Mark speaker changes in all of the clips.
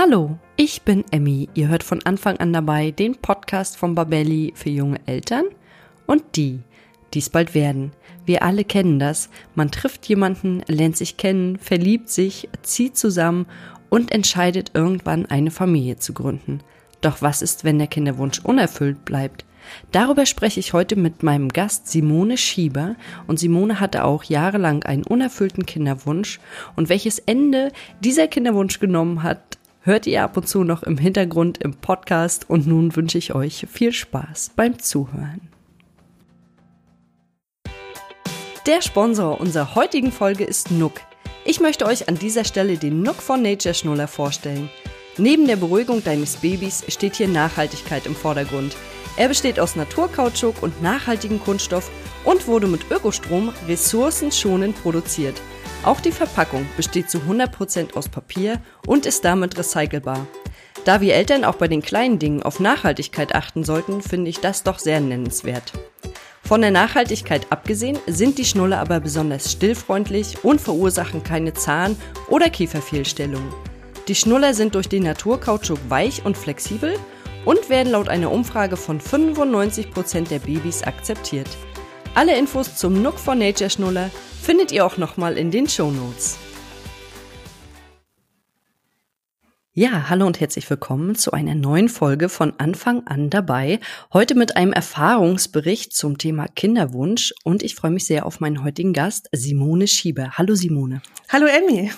Speaker 1: Hallo, ich bin Emmy. Ihr hört von Anfang an dabei den Podcast von Babelli für junge Eltern und die, die es bald werden. Wir alle kennen das. Man trifft jemanden, lernt sich kennen, verliebt sich, zieht zusammen und entscheidet irgendwann eine Familie zu gründen. Doch was ist, wenn der Kinderwunsch unerfüllt bleibt? Darüber spreche ich heute mit meinem Gast Simone Schieber und Simone hatte auch jahrelang einen unerfüllten Kinderwunsch und welches Ende dieser Kinderwunsch genommen hat, hört ihr ab und zu noch im Hintergrund im Podcast und nun wünsche ich euch viel Spaß beim Zuhören. Der Sponsor unserer heutigen Folge ist Nook. Ich möchte euch an dieser Stelle den Nook von Nature Schnuller vorstellen. Neben der Beruhigung deines Babys steht hier Nachhaltigkeit im Vordergrund – er besteht aus Naturkautschuk und nachhaltigem Kunststoff und wurde mit Ökostrom ressourcenschonend produziert. Auch die Verpackung besteht zu 100% aus Papier und ist damit recycelbar. Da wir Eltern auch bei den kleinen Dingen auf Nachhaltigkeit achten sollten, finde ich das doch sehr nennenswert. Von der Nachhaltigkeit abgesehen sind die Schnulle aber besonders stillfreundlich und verursachen keine Zahn- oder Kieferfehlstellungen. Die Schnuller sind durch den Naturkautschuk weich und flexibel und werden laut einer Umfrage von 95% der Babys akzeptiert. Alle Infos zum Nook for Nature Schnuller findet ihr auch nochmal in den Show Notes. Ja, hallo und herzlich willkommen zu einer neuen Folge von Anfang an dabei. Heute mit einem Erfahrungsbericht zum Thema Kinderwunsch und ich freue mich sehr auf meinen heutigen Gast, Simone Schieber. Hallo Simone.
Speaker 2: Hallo Emmy.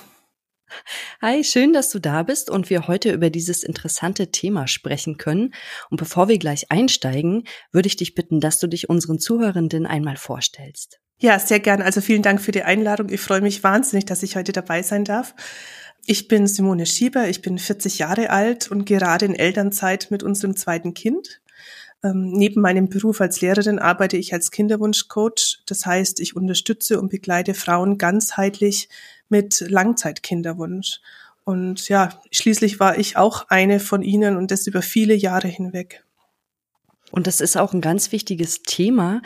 Speaker 1: Hi, schön, dass du da bist und wir heute über dieses interessante Thema sprechen können. Und bevor wir gleich einsteigen, würde ich dich bitten, dass du dich unseren Zuhörenden einmal vorstellst.
Speaker 2: Ja, sehr gern. Also vielen Dank für die Einladung. Ich freue mich wahnsinnig, dass ich heute dabei sein darf. Ich bin Simone Schieber, ich bin 40 Jahre alt und gerade in Elternzeit mit unserem zweiten Kind. Ähm, neben meinem Beruf als Lehrerin arbeite ich als Kinderwunschcoach. Das heißt, ich unterstütze und begleite Frauen ganzheitlich mit Langzeitkinderwunsch. Und ja, schließlich war ich auch eine von ihnen und das über viele Jahre hinweg.
Speaker 1: Und das ist auch ein ganz wichtiges Thema.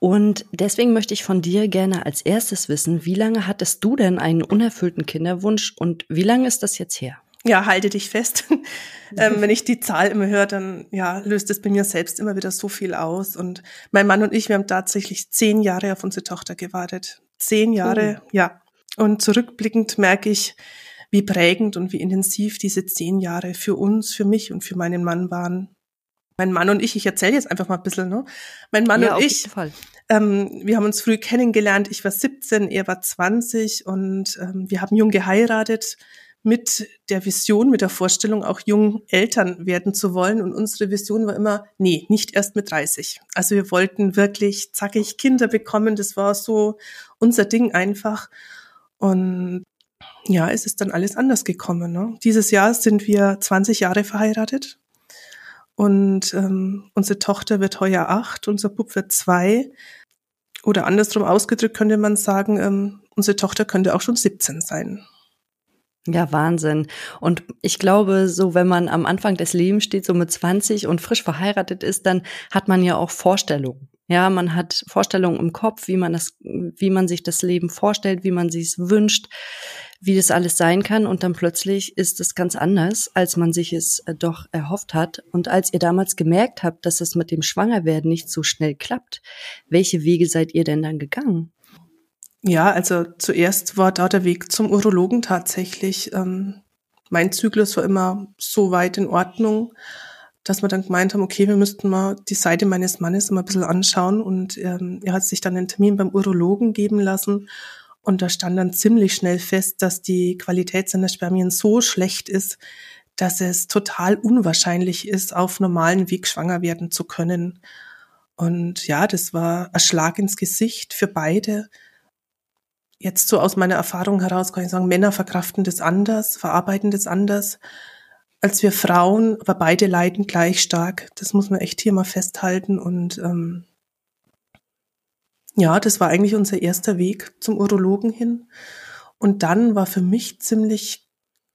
Speaker 1: Und deswegen möchte ich von dir gerne als erstes wissen, wie lange hattest du denn einen unerfüllten Kinderwunsch und wie lange ist das jetzt her?
Speaker 2: Ja, halte dich fest. ähm, wenn ich die Zahl immer höre, dann ja, löst es bei mir selbst immer wieder so viel aus. Und mein Mann und ich, wir haben tatsächlich zehn Jahre auf unsere Tochter gewartet. Zehn Jahre, oh. ja. Und zurückblickend merke ich, wie prägend und wie intensiv diese zehn Jahre für uns, für mich und für meinen Mann waren. Mein Mann und ich, ich erzähle jetzt einfach mal ein bisschen, ne? Mein Mann ja, und ich, ähm, wir haben uns früh kennengelernt. Ich war 17, er war 20 und ähm, wir haben jung geheiratet mit der Vision, mit der Vorstellung, auch jung Eltern werden zu wollen. Und unsere Vision war immer, nee, nicht erst mit 30. Also wir wollten wirklich zackig Kinder bekommen. Das war so unser Ding einfach. Und ja, es ist dann alles anders gekommen. Ne? Dieses Jahr sind wir 20 Jahre verheiratet und ähm, unsere Tochter wird heuer acht, unser Bub wird zwei. Oder andersrum ausgedrückt könnte man sagen, ähm, unsere Tochter könnte auch schon 17 sein.
Speaker 1: Ja, Wahnsinn. Und ich glaube, so wenn man am Anfang des Lebens steht, so mit 20 und frisch verheiratet ist, dann hat man ja auch Vorstellungen. Ja, man hat Vorstellungen im Kopf, wie man das, wie man sich das Leben vorstellt, wie man sich es wünscht, wie das alles sein kann. Und dann plötzlich ist es ganz anders, als man sich es äh, doch erhofft hat. Und als ihr damals gemerkt habt, dass es mit dem Schwangerwerden nicht so schnell klappt, welche Wege seid ihr denn dann gegangen?
Speaker 2: Ja, also zuerst war da der Weg zum Urologen tatsächlich. Ähm, mein Zyklus war immer so weit in Ordnung dass wir dann gemeint haben, okay, wir müssten mal die Seite meines Mannes mal ein bisschen anschauen. Und ähm, er hat sich dann einen Termin beim Urologen geben lassen. Und da stand dann ziemlich schnell fest, dass die Qualität seiner Spermien so schlecht ist, dass es total unwahrscheinlich ist, auf normalen Weg schwanger werden zu können. Und ja, das war ein Schlag ins Gesicht für beide. Jetzt so aus meiner Erfahrung heraus kann ich sagen, Männer verkraften das anders, verarbeiten das anders als wir Frauen, aber beide leiden gleich stark. Das muss man echt hier mal festhalten. Und ähm, ja, das war eigentlich unser erster Weg zum Urologen hin. Und dann war für mich ziemlich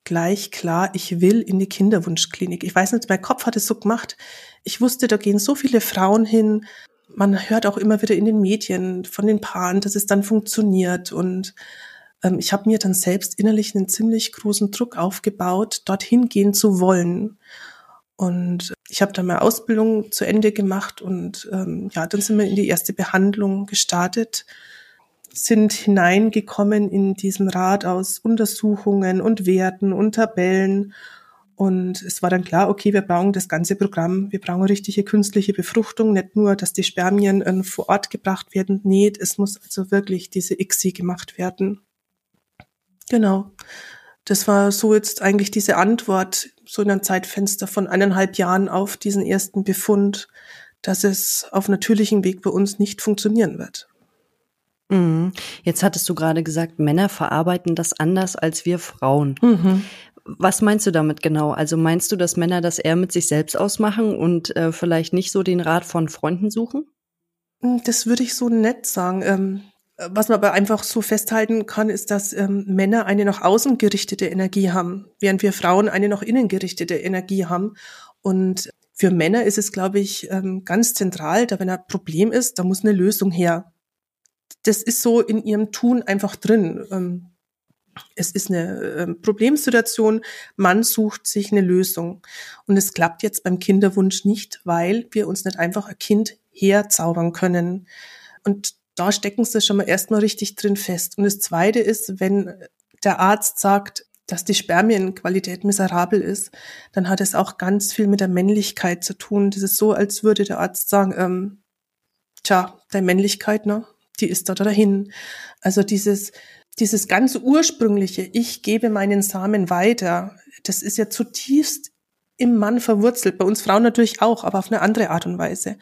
Speaker 2: gleich klar, ich will in die Kinderwunschklinik. Ich weiß nicht, mein Kopf hat es so gemacht. Ich wusste, da gehen so viele Frauen hin. Man hört auch immer wieder in den Medien von den Paaren, dass es dann funktioniert. Und ähm, ich habe mir dann selbst innerlich einen ziemlich großen Druck aufgebaut, dorthin gehen zu wollen. Und ich habe dann meine Ausbildung zu Ende gemacht und ähm, ja, dann sind wir in die erste Behandlung gestartet, sind hineingekommen in diesem Rad aus Untersuchungen und Werten und Tabellen. Und es war dann klar, okay, wir brauchen das ganze Programm. Wir brauchen richtige künstliche Befruchtung, nicht nur, dass die Spermien äh, vor Ort gebracht werden. Nee, es muss also wirklich diese ICSI gemacht werden. Genau. Das war so jetzt eigentlich diese Antwort, so in einem Zeitfenster von eineinhalb Jahren auf diesen ersten Befund, dass es auf natürlichem Weg bei uns nicht funktionieren wird.
Speaker 1: Mhm. Jetzt hattest du gerade gesagt, Männer verarbeiten das anders als wir Frauen. Mhm. Was meinst du damit genau? Also meinst du, dass Männer das eher mit sich selbst ausmachen und äh, vielleicht nicht so den Rat von Freunden suchen?
Speaker 2: Das würde ich so nett sagen. Ähm, was man aber einfach so festhalten kann, ist, dass ähm, Männer eine nach außen gerichtete Energie haben, während wir Frauen eine nach innen gerichtete Energie haben. Und für Männer ist es, glaube ich, ähm, ganz zentral, da wenn ein Problem ist, da muss eine Lösung her. Das ist so in ihrem Tun einfach drin. Ähm, es ist eine äh, Problemsituation, man sucht sich eine Lösung. Und es klappt jetzt beim Kinderwunsch nicht, weil wir uns nicht einfach ein Kind herzaubern können. Und da stecken sie schon mal erstmal richtig drin fest. Und das Zweite ist, wenn der Arzt sagt, dass die Spermienqualität miserabel ist, dann hat es auch ganz viel mit der Männlichkeit zu tun. Das ist so, als würde der Arzt sagen, ähm, tja, deine Männlichkeit, ne, die ist da dahin. Also dieses, dieses ganz ursprüngliche, ich gebe meinen Samen weiter, das ist ja zutiefst im Mann verwurzelt. Bei uns Frauen natürlich auch, aber auf eine andere Art und Weise.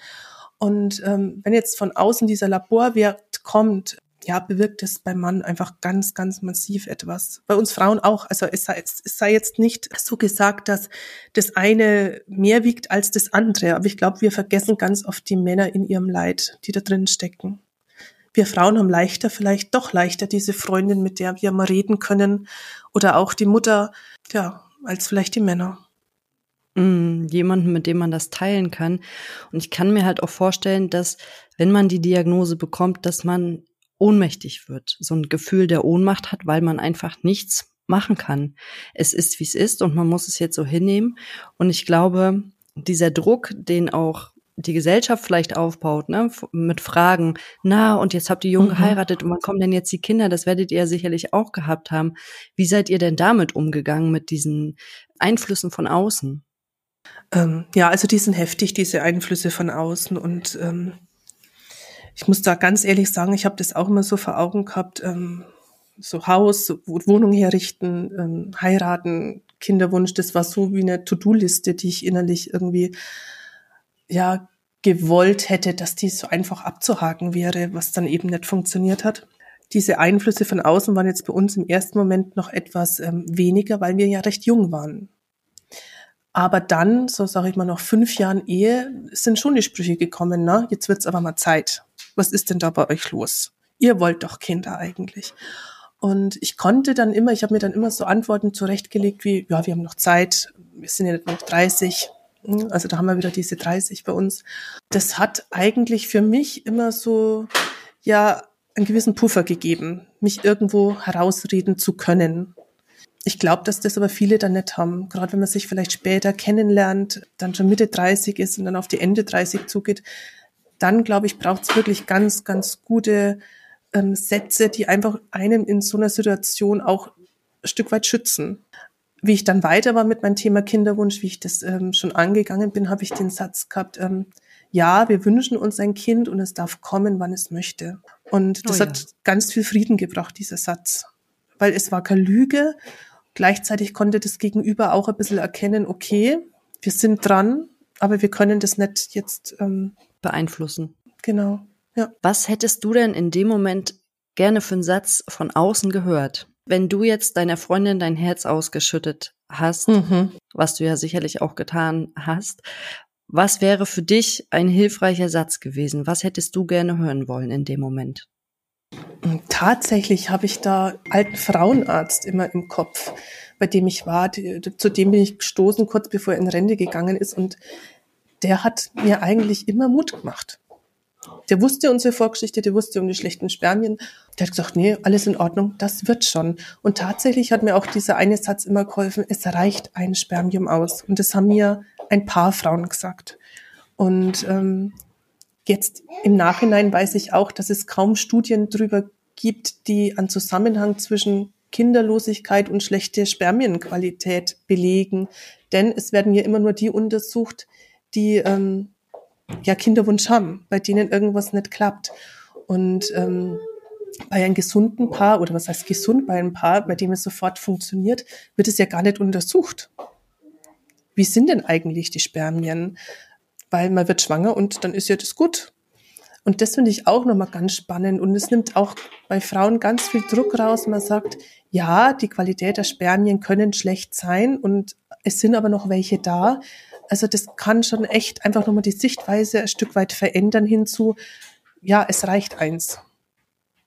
Speaker 2: Und ähm, wenn jetzt von außen dieser Laborwert kommt, ja, bewirkt es beim Mann einfach ganz, ganz massiv etwas. Bei uns Frauen auch. Also es sei, es sei jetzt nicht so gesagt, dass das eine mehr wiegt als das andere. Aber ich glaube, wir vergessen ganz oft die Männer in ihrem Leid, die da drin stecken. Wir Frauen haben leichter, vielleicht doch leichter diese Freundin, mit der wir mal reden können. Oder auch die Mutter, ja, als vielleicht die Männer.
Speaker 1: Mm, jemanden, mit dem man das teilen kann. Und ich kann mir halt auch vorstellen, dass wenn man die Diagnose bekommt, dass man ohnmächtig wird, so ein Gefühl der Ohnmacht hat, weil man einfach nichts machen kann. Es ist, wie es ist und man muss es jetzt so hinnehmen. Und ich glaube, dieser Druck, den auch die Gesellschaft vielleicht aufbaut, ne, mit Fragen, na, und jetzt habt ihr jung mhm. geheiratet und wann kommen denn jetzt die Kinder? Das werdet ihr ja sicherlich auch gehabt haben. Wie seid ihr denn damit umgegangen, mit diesen Einflüssen von außen?
Speaker 2: Ähm, ja, also die sind heftig, diese Einflüsse von außen. Und ähm, ich muss da ganz ehrlich sagen, ich habe das auch immer so vor Augen gehabt, ähm, so Haus, so Wohnung herrichten, ähm, heiraten, Kinderwunsch, das war so wie eine To-Do-Liste, die ich innerlich irgendwie ja gewollt hätte, dass die so einfach abzuhaken wäre, was dann eben nicht funktioniert hat. Diese Einflüsse von außen waren jetzt bei uns im ersten Moment noch etwas ähm, weniger, weil wir ja recht jung waren. Aber dann, so sage ich mal, nach fünf Jahren Ehe sind schon die Sprüche gekommen, ne? Jetzt wird's aber mal Zeit. Was ist denn da bei euch los? Ihr wollt doch Kinder eigentlich. Und ich konnte dann immer, ich habe mir dann immer so Antworten zurechtgelegt wie, ja, wir haben noch Zeit, wir sind ja noch 30. Hm, also da haben wir wieder diese 30 bei uns. Das hat eigentlich für mich immer so, ja, einen gewissen Puffer gegeben, mich irgendwo herausreden zu können. Ich glaube, dass das aber viele dann nicht haben. Gerade wenn man sich vielleicht später kennenlernt, dann schon Mitte 30 ist und dann auf die Ende 30 zugeht, dann glaube ich, braucht es wirklich ganz, ganz gute ähm, Sätze, die einfach einen in so einer Situation auch ein Stück weit schützen. Wie ich dann weiter war mit meinem Thema Kinderwunsch, wie ich das ähm, schon angegangen bin, habe ich den Satz gehabt, ähm, ja, wir wünschen uns ein Kind und es darf kommen, wann es möchte. Und das oh ja. hat ganz viel Frieden gebracht, dieser Satz. Weil es war keine Lüge Gleichzeitig konnte das Gegenüber auch ein bisschen erkennen, okay, wir sind dran, aber wir können das nicht jetzt ähm,
Speaker 1: beeinflussen.
Speaker 2: Genau. Ja.
Speaker 1: Was hättest du denn in dem Moment gerne für einen Satz von außen gehört? Wenn du jetzt deiner Freundin dein Herz ausgeschüttet hast, mhm. was du ja sicherlich auch getan hast, was wäre für dich ein hilfreicher Satz gewesen? Was hättest du gerne hören wollen in dem Moment?
Speaker 2: Tatsächlich habe ich da alten Frauenarzt immer im Kopf, bei dem ich war. Zu dem bin ich gestoßen, kurz bevor er in Rente gegangen ist. Und der hat mir eigentlich immer Mut gemacht. Der wusste unsere Vorgeschichte, der wusste um die schlechten Spermien. Der hat gesagt, nee, alles in Ordnung, das wird schon. Und tatsächlich hat mir auch dieser eine Satz immer geholfen, es reicht ein Spermium aus. Und das haben mir ein paar Frauen gesagt. Und ähm, jetzt im Nachhinein weiß ich auch, dass es kaum Studien darüber gibt, die einen Zusammenhang zwischen Kinderlosigkeit und schlechte Spermienqualität belegen. Denn es werden ja immer nur die untersucht, die ähm, ja Kinderwunsch haben, bei denen irgendwas nicht klappt. Und ähm, bei einem gesunden Paar, oder was heißt gesund, bei einem Paar, bei dem es sofort funktioniert, wird es ja gar nicht untersucht. Wie sind denn eigentlich die Spermien? Weil man wird schwanger und dann ist ja das gut. Und das finde ich auch nochmal ganz spannend. Und es nimmt auch bei Frauen ganz viel Druck raus. Man sagt, ja, die Qualität der Spermien können schlecht sein und es sind aber noch welche da. Also das kann schon echt einfach nochmal die Sichtweise ein Stück weit verändern hinzu, ja, es reicht eins.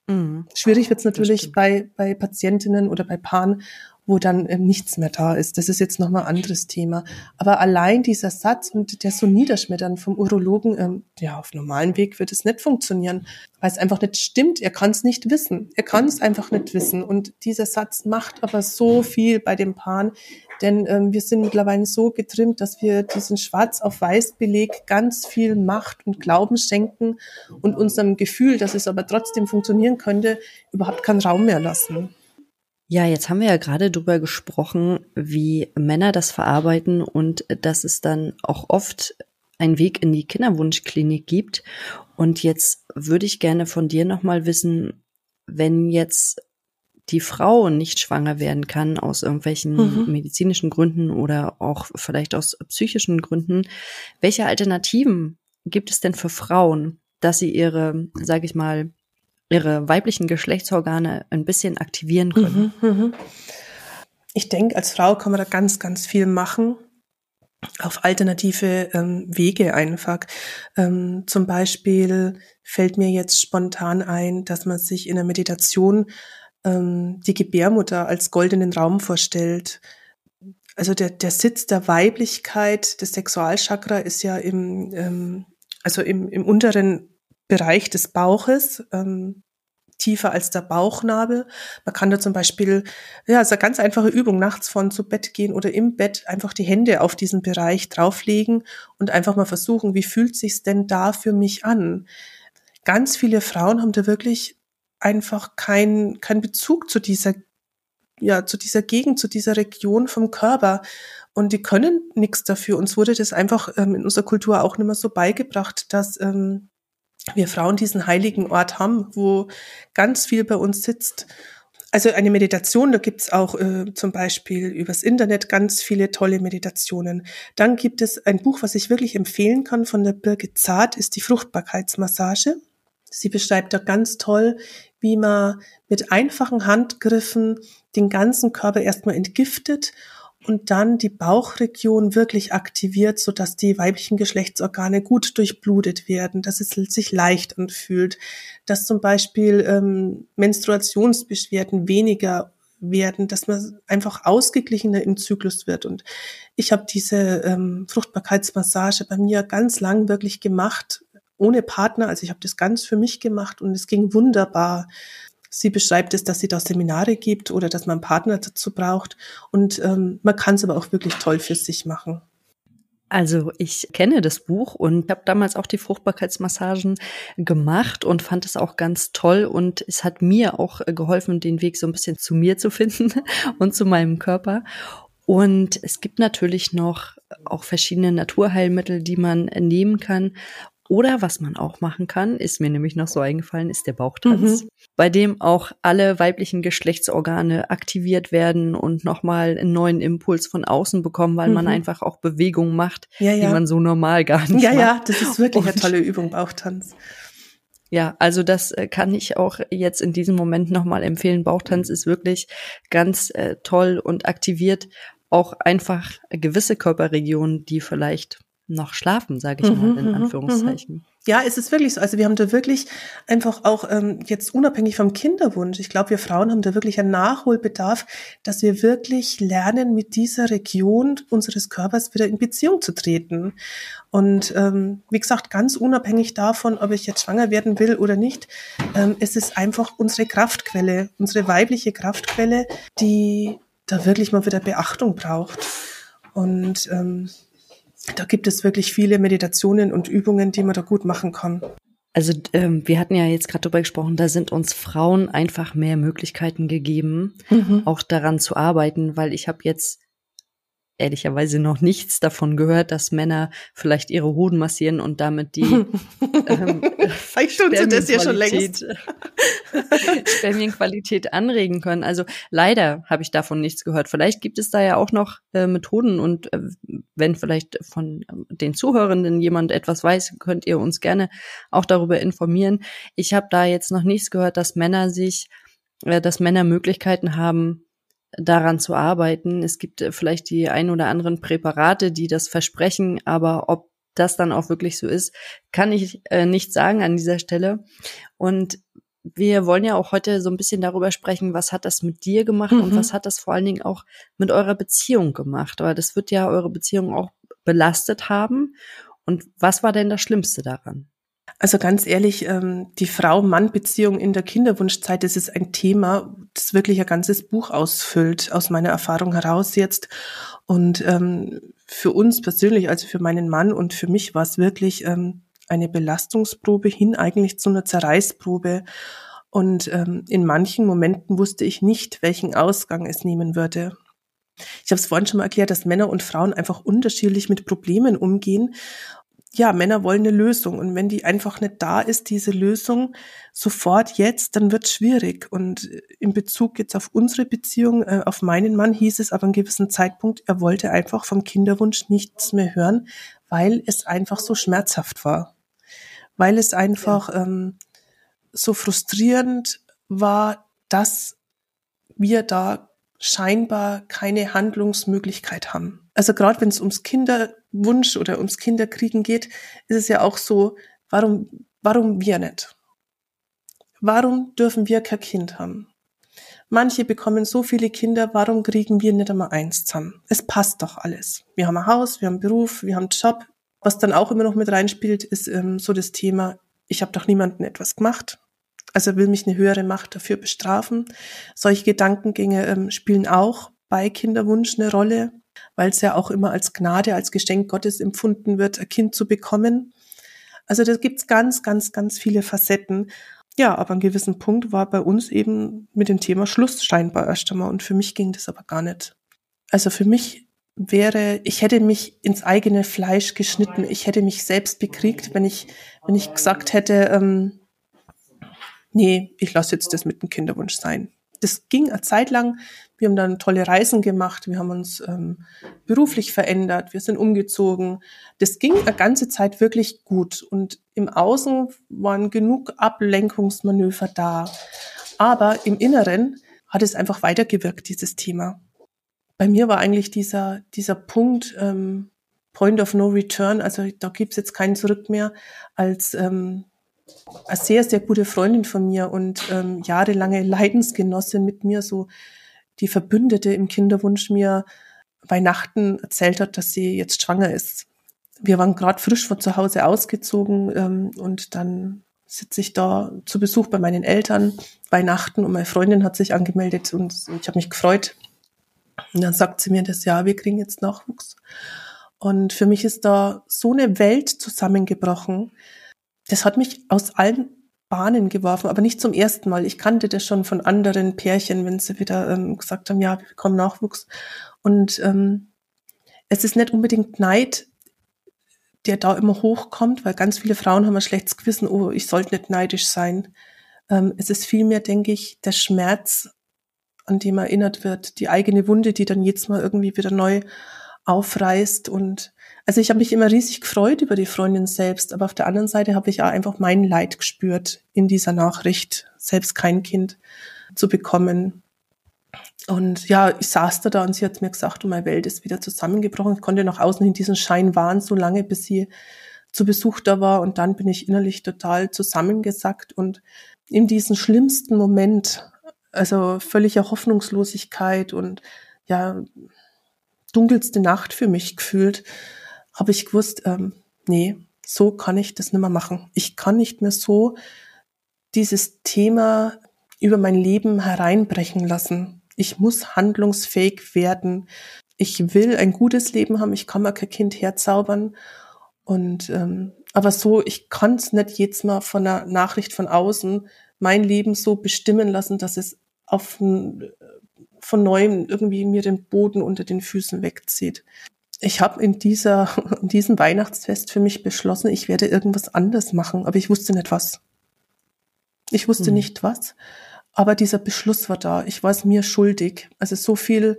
Speaker 2: Mhm. Schwierig wird es natürlich bei, bei Patientinnen oder bei Paaren, wo dann ähm, nichts mehr da ist. Das ist jetzt nochmal ein anderes Thema. Aber allein dieser Satz und der so niederschmettern vom Urologen, ähm, ja, auf normalem Weg wird es nicht funktionieren, weil es einfach nicht stimmt. Er kann es nicht wissen. Er kann es einfach nicht wissen. Und dieser Satz macht aber so viel bei den Paaren, denn ähm, wir sind mittlerweile so getrimmt, dass wir diesen Schwarz auf Weiß Beleg ganz viel Macht und Glauben schenken und unserem Gefühl, dass es aber trotzdem funktionieren könnte, überhaupt keinen Raum mehr lassen.
Speaker 1: Ja, jetzt haben wir ja gerade drüber gesprochen, wie Männer das verarbeiten und dass es dann auch oft einen Weg in die Kinderwunschklinik gibt. Und jetzt würde ich gerne von dir nochmal wissen, wenn jetzt die Frau nicht schwanger werden kann aus irgendwelchen mhm. medizinischen Gründen oder auch vielleicht aus psychischen Gründen, welche Alternativen gibt es denn für Frauen, dass sie ihre, sage ich mal, ihre weiblichen Geschlechtsorgane ein bisschen aktivieren können. Mhm, mhm.
Speaker 2: Ich denke, als Frau kann man da ganz, ganz viel machen auf alternative ähm, Wege einfach. Ähm, zum Beispiel fällt mir jetzt spontan ein, dass man sich in der Meditation ähm, die Gebärmutter als goldenen Raum vorstellt. Also der, der Sitz der Weiblichkeit des Sexualchakra ist ja im, ähm, also im, im unteren Bereich des Bauches, ähm, tiefer als der Bauchnabel. Man kann da zum Beispiel, ja, ist eine ganz einfache Übung, nachts von zu Bett gehen oder im Bett einfach die Hände auf diesen Bereich drauflegen und einfach mal versuchen, wie fühlt sich's denn da für mich an? Ganz viele Frauen haben da wirklich einfach keinen kein Bezug zu dieser, ja, zu dieser Gegend, zu dieser Region vom Körper. Und die können nichts dafür. Uns wurde das einfach ähm, in unserer Kultur auch nicht mehr so beigebracht, dass ähm, wir Frauen diesen heiligen Ort haben, wo ganz viel bei uns sitzt. Also eine Meditation, da gibt's auch äh, zum Beispiel übers Internet ganz viele tolle Meditationen. Dann gibt es ein Buch, was ich wirklich empfehlen kann von der Birgit Zart, ist die Fruchtbarkeitsmassage. Sie beschreibt da ganz toll, wie man mit einfachen Handgriffen den ganzen Körper erstmal entgiftet und dann die Bauchregion wirklich aktiviert, so dass die weiblichen Geschlechtsorgane gut durchblutet werden, dass es sich leicht anfühlt, dass zum Beispiel ähm, Menstruationsbeschwerden weniger werden, dass man einfach ausgeglichener im Zyklus wird. Und ich habe diese ähm, Fruchtbarkeitsmassage bei mir ganz lang wirklich gemacht, ohne Partner. Also ich habe das ganz für mich gemacht und es ging wunderbar. Sie beschreibt es, dass sie da Seminare gibt oder dass man einen Partner dazu braucht. Und ähm, man kann es aber auch wirklich toll für sich machen.
Speaker 1: Also ich kenne das Buch und habe damals auch die Fruchtbarkeitsmassagen gemacht und fand es auch ganz toll und es hat mir auch geholfen, den Weg so ein bisschen zu mir zu finden und zu meinem Körper. Und es gibt natürlich noch auch verschiedene Naturheilmittel, die man nehmen kann. Oder was man auch machen kann, ist mir nämlich noch so eingefallen, ist der Bauchtanz, mhm. bei dem auch alle weiblichen Geschlechtsorgane aktiviert werden und nochmal einen neuen Impuls von außen bekommen, weil mhm. man einfach auch Bewegungen macht, ja, ja. die man so normal gar nicht
Speaker 2: ja,
Speaker 1: macht.
Speaker 2: Ja, ja, das ist wirklich und, eine tolle Übung, Bauchtanz.
Speaker 1: Ja, also das äh, kann ich auch jetzt in diesem Moment nochmal empfehlen. Bauchtanz ist wirklich ganz äh, toll und aktiviert auch einfach gewisse Körperregionen, die vielleicht noch schlafen, sage ich mal in mhm, mhm, Anführungszeichen. Mhm.
Speaker 2: Ja, es ist wirklich so. Also wir haben da wirklich einfach auch ähm, jetzt unabhängig vom Kinderwunsch. Ich glaube, wir Frauen haben da wirklich einen Nachholbedarf, dass wir wirklich lernen, mit dieser Region unseres Körpers wieder in Beziehung zu treten. Und ähm, wie gesagt, ganz unabhängig davon, ob ich jetzt schwanger werden will oder nicht, ähm, es ist einfach unsere Kraftquelle, unsere weibliche Kraftquelle, die da wirklich mal wieder Beachtung braucht. Und ähm, da gibt es wirklich viele Meditationen und Übungen, die man da gut machen kann.
Speaker 1: Also ähm, wir hatten ja jetzt gerade darüber gesprochen, da sind uns Frauen einfach mehr Möglichkeiten gegeben, mhm. auch daran zu arbeiten, weil ich habe jetzt ehrlicherweise noch nichts davon gehört, dass Männer vielleicht ihre Hoden massieren und damit die ähm,
Speaker 2: ich tue das ja schon längst.
Speaker 1: Spermienqualität anregen können. Also leider habe ich davon nichts gehört. Vielleicht gibt es da ja auch noch äh, Methoden und äh, wenn vielleicht von den Zuhörenden jemand etwas weiß, könnt ihr uns gerne auch darüber informieren. Ich habe da jetzt noch nichts gehört, dass Männer sich, äh, dass Männer Möglichkeiten haben, daran zu arbeiten. Es gibt äh, vielleicht die ein oder anderen Präparate, die das versprechen, aber ob das dann auch wirklich so ist, kann ich äh, nicht sagen an dieser Stelle. Und wir wollen ja auch heute so ein bisschen darüber sprechen, was hat das mit dir gemacht mhm. und was hat das vor allen Dingen auch mit eurer Beziehung gemacht. Aber das wird ja eure Beziehung auch belastet haben. Und was war denn das Schlimmste daran?
Speaker 2: Also ganz ehrlich, ähm, die Frau-Mann-Beziehung in der Kinderwunschzeit, das ist ein Thema, das wirklich ein ganzes Buch ausfüllt, aus meiner Erfahrung heraus jetzt. Und ähm, für uns persönlich, also für meinen Mann und für mich war es wirklich ähm, eine Belastungsprobe hin eigentlich zu einer Zerreißprobe. Und in manchen Momenten wusste ich nicht, welchen Ausgang es nehmen würde. Ich habe es vorhin schon mal erklärt, dass Männer und Frauen einfach unterschiedlich mit Problemen umgehen ja, Männer wollen eine Lösung. Und wenn die einfach nicht da ist, diese Lösung sofort jetzt, dann wird schwierig. Und in Bezug jetzt auf unsere Beziehung, äh, auf meinen Mann, hieß es aber an einem gewissen Zeitpunkt, er wollte einfach vom Kinderwunsch nichts mehr hören, weil es einfach so schmerzhaft war. Weil es einfach ähm, so frustrierend war, dass wir da scheinbar keine Handlungsmöglichkeit haben. Also gerade wenn es ums Kinderwunsch oder ums Kinderkriegen geht, ist es ja auch so, warum, warum wir nicht? Warum dürfen wir kein Kind haben? Manche bekommen so viele Kinder, warum kriegen wir nicht einmal eins zusammen? Es passt doch alles. Wir haben ein Haus, wir haben einen Beruf, wir haben einen Job. Was dann auch immer noch mit reinspielt, ist ähm, so das Thema, ich habe doch niemandem etwas gemacht. Also will mich eine höhere Macht dafür bestrafen. Solche Gedankengänge ähm, spielen auch bei Kinderwunsch eine Rolle, weil es ja auch immer als Gnade, als Geschenk Gottes empfunden wird, ein Kind zu bekommen. Also da gibt's ganz, ganz, ganz viele Facetten. Ja, aber an gewissen Punkt war bei uns eben mit dem Thema Schluss scheinbar erst einmal. Und für mich ging das aber gar nicht. Also für mich wäre, ich hätte mich ins eigene Fleisch geschnitten. Ich hätte mich selbst bekriegt, wenn ich, wenn ich gesagt hätte, ähm, nee, ich lasse jetzt das mit dem Kinderwunsch sein. Das ging eine Zeit lang. Wir haben dann tolle Reisen gemacht, wir haben uns ähm, beruflich verändert, wir sind umgezogen. Das ging eine ganze Zeit wirklich gut und im Außen waren genug Ablenkungsmanöver da. Aber im Inneren hat es einfach weitergewirkt, dieses Thema. Bei mir war eigentlich dieser, dieser Punkt, ähm, Point of No Return, also da gibt's jetzt keinen Zurück mehr, als ähm, eine sehr, sehr gute Freundin von mir und ähm, jahrelange Leidensgenossin mit mir, so die Verbündete im Kinderwunsch mir Weihnachten erzählt hat, dass sie jetzt schwanger ist. Wir waren gerade frisch von zu Hause ausgezogen ähm, und dann sitze ich da zu Besuch bei meinen Eltern Weihnachten und meine Freundin hat sich angemeldet und ich habe mich gefreut. Und dann sagt sie mir das, ja, wir kriegen jetzt Nachwuchs. Und für mich ist da so eine Welt zusammengebrochen, das hat mich aus allen Bahnen geworfen, aber nicht zum ersten Mal. Ich kannte das schon von anderen Pärchen, wenn sie wieder ähm, gesagt haben, ja, wir bekommen Nachwuchs. Und ähm, es ist nicht unbedingt Neid, der da immer hochkommt, weil ganz viele Frauen haben ein schlechtes Gewissen, oh, ich sollte nicht neidisch sein. Ähm, es ist vielmehr, denke ich, der Schmerz, an dem erinnert wird, die eigene Wunde, die dann jetzt mal irgendwie wieder neu aufreißt und also ich habe mich immer riesig gefreut über die Freundin selbst, aber auf der anderen Seite habe ich auch einfach mein Leid gespürt in dieser Nachricht, selbst kein Kind zu bekommen. Und ja, ich saß da da und sie hat mir gesagt, und meine Welt ist wieder zusammengebrochen. Ich konnte nach außen in diesen Schein wahren, so lange, bis sie zu Besuch da war. Und dann bin ich innerlich total zusammengesackt und in diesem schlimmsten Moment, also völliger Hoffnungslosigkeit und ja, dunkelste Nacht für mich gefühlt, habe ich gewusst, ähm, nee, so kann ich das nicht mehr machen. Ich kann nicht mehr so dieses Thema über mein Leben hereinbrechen lassen. Ich muss handlungsfähig werden. Ich will ein gutes Leben haben. Ich kann mir kein Kind herzaubern. Und ähm, aber so, ich kann es nicht jetzt mal von einer Nachricht von außen mein Leben so bestimmen lassen, dass es auf ein, von neuem irgendwie mir den Boden unter den Füßen wegzieht. Ich habe in dieser in diesem Weihnachtsfest für mich beschlossen, ich werde irgendwas anders machen, aber ich wusste nicht was. Ich wusste hm. nicht was. Aber dieser Beschluss war da. Ich war es mir schuldig. Also so viel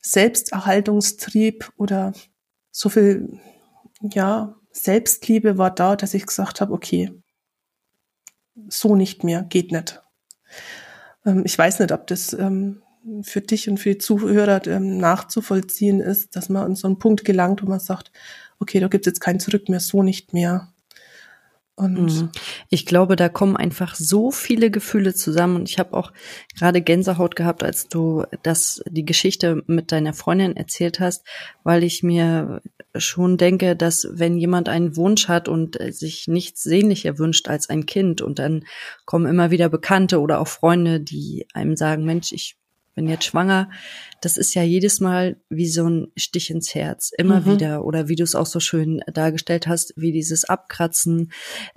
Speaker 2: Selbsterhaltungstrieb oder so viel, ja, Selbstliebe war da, dass ich gesagt habe, okay, so nicht mehr, geht nicht. Ähm, ich weiß nicht, ob das ähm, für dich und für die Zuhörer ähm, nachzuvollziehen ist, dass man an so einen Punkt gelangt, wo man sagt, okay, da gibt es jetzt kein Zurück mehr, so nicht mehr.
Speaker 1: Und mhm. ich glaube, da kommen einfach so viele Gefühle zusammen. Und ich habe auch gerade Gänsehaut gehabt, als du das, die Geschichte mit deiner Freundin erzählt hast, weil ich mir schon denke, dass wenn jemand einen Wunsch hat und sich nichts sehnlicher wünscht als ein Kind und dann kommen immer wieder Bekannte oder auch Freunde, die einem sagen, Mensch, ich bin jetzt schwanger, das ist ja jedes Mal wie so ein Stich ins Herz, immer mhm. wieder. Oder wie du es auch so schön dargestellt hast, wie dieses Abkratzen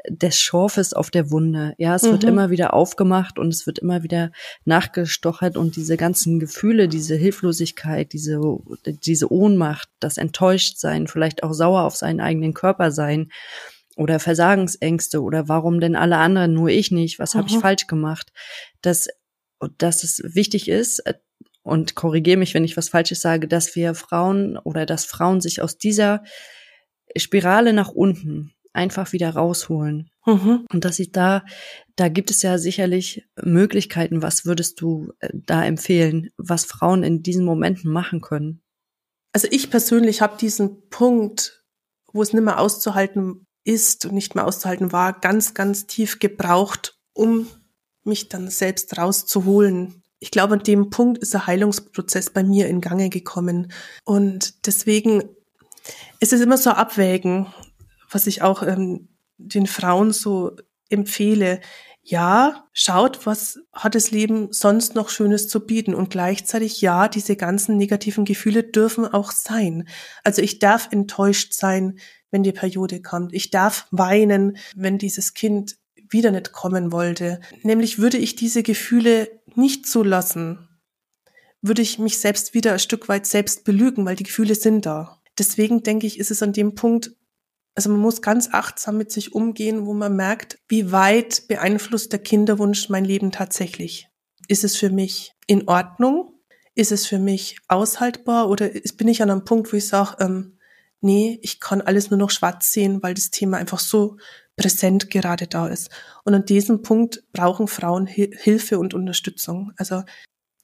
Speaker 1: des Schorfes auf der Wunde. Ja, es mhm. wird immer wieder aufgemacht und es wird immer wieder nachgestochert und diese ganzen Gefühle, diese Hilflosigkeit, diese, diese Ohnmacht, das Enttäuschtsein, vielleicht auch sauer auf seinen eigenen Körper sein oder Versagensängste oder warum denn alle anderen, nur ich nicht, was mhm. habe ich falsch gemacht? Das dass es wichtig ist, äh, und korrigiere mich, wenn ich was Falsches sage, dass wir Frauen oder dass Frauen sich aus dieser Spirale nach unten einfach wieder rausholen. Mhm. Und dass sie da, da gibt es ja sicherlich Möglichkeiten. Was würdest du äh, da empfehlen, was Frauen in diesen Momenten machen können?
Speaker 2: Also ich persönlich habe diesen Punkt, wo es nicht mehr auszuhalten ist und nicht mehr auszuhalten war, ganz, ganz tief gebraucht, um mich dann selbst rauszuholen. Ich glaube, an dem Punkt ist der Heilungsprozess bei mir in Gange gekommen. Und deswegen ist es immer so abwägen, was ich auch ähm, den Frauen so empfehle. Ja, schaut, was hat das Leben sonst noch Schönes zu bieten und gleichzeitig ja, diese ganzen negativen Gefühle dürfen auch sein. Also ich darf enttäuscht sein, wenn die Periode kommt. Ich darf weinen, wenn dieses Kind wieder nicht kommen wollte. Nämlich würde ich diese Gefühle nicht zulassen, würde ich mich selbst wieder ein Stück weit selbst belügen, weil die Gefühle sind da. Deswegen denke ich, ist es an dem Punkt, also man muss ganz achtsam mit sich umgehen, wo man merkt, wie weit beeinflusst der Kinderwunsch mein Leben tatsächlich. Ist es für mich in Ordnung? Ist es für mich aushaltbar? Oder bin ich an einem Punkt, wo ich sage, ähm, nee, ich kann alles nur noch schwarz sehen, weil das Thema einfach so präsent gerade da ist. Und an diesem Punkt brauchen Frauen Hilfe und Unterstützung. Also,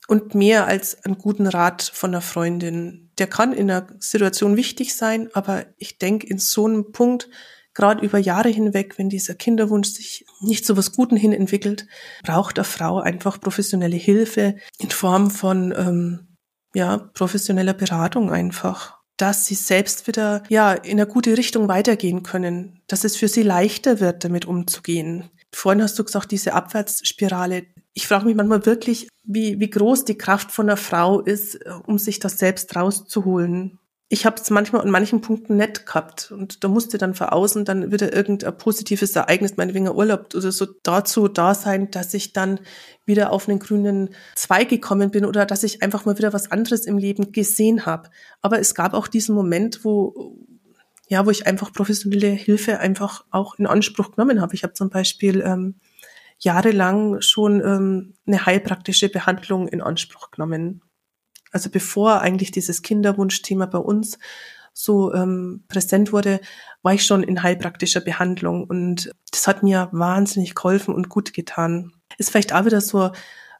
Speaker 2: und mehr als einen guten Rat von einer Freundin. Der kann in einer Situation wichtig sein, aber ich denke, in so einem Punkt, gerade über Jahre hinweg, wenn dieser Kinderwunsch sich nicht zu was Guten hin entwickelt, braucht eine Frau einfach professionelle Hilfe in Form von ähm, ja professioneller Beratung einfach dass sie selbst wieder ja in eine gute Richtung weitergehen können, dass es für sie leichter wird, damit umzugehen. Vorhin hast du gesagt, diese Abwärtsspirale. Ich frage mich manchmal wirklich, wie, wie groß die Kraft von einer Frau ist, um sich das selbst rauszuholen ich habe es manchmal an manchen Punkten nett gehabt und da musste dann von außen dann wieder irgendein positives Ereignis, meinetwegen ein Urlaub oder so dazu da sein, dass ich dann wieder auf einen grünen Zweig gekommen bin oder dass ich einfach mal wieder was anderes im Leben gesehen habe. Aber es gab auch diesen Moment, wo ja, wo ich einfach professionelle Hilfe einfach auch in Anspruch genommen habe. Ich habe zum Beispiel ähm, jahrelang schon ähm, eine heilpraktische Behandlung in Anspruch genommen also bevor eigentlich dieses Kinderwunschthema bei uns so ähm, präsent wurde, war ich schon in heilpraktischer Behandlung und das hat mir wahnsinnig geholfen und gut getan. Ist vielleicht auch wieder so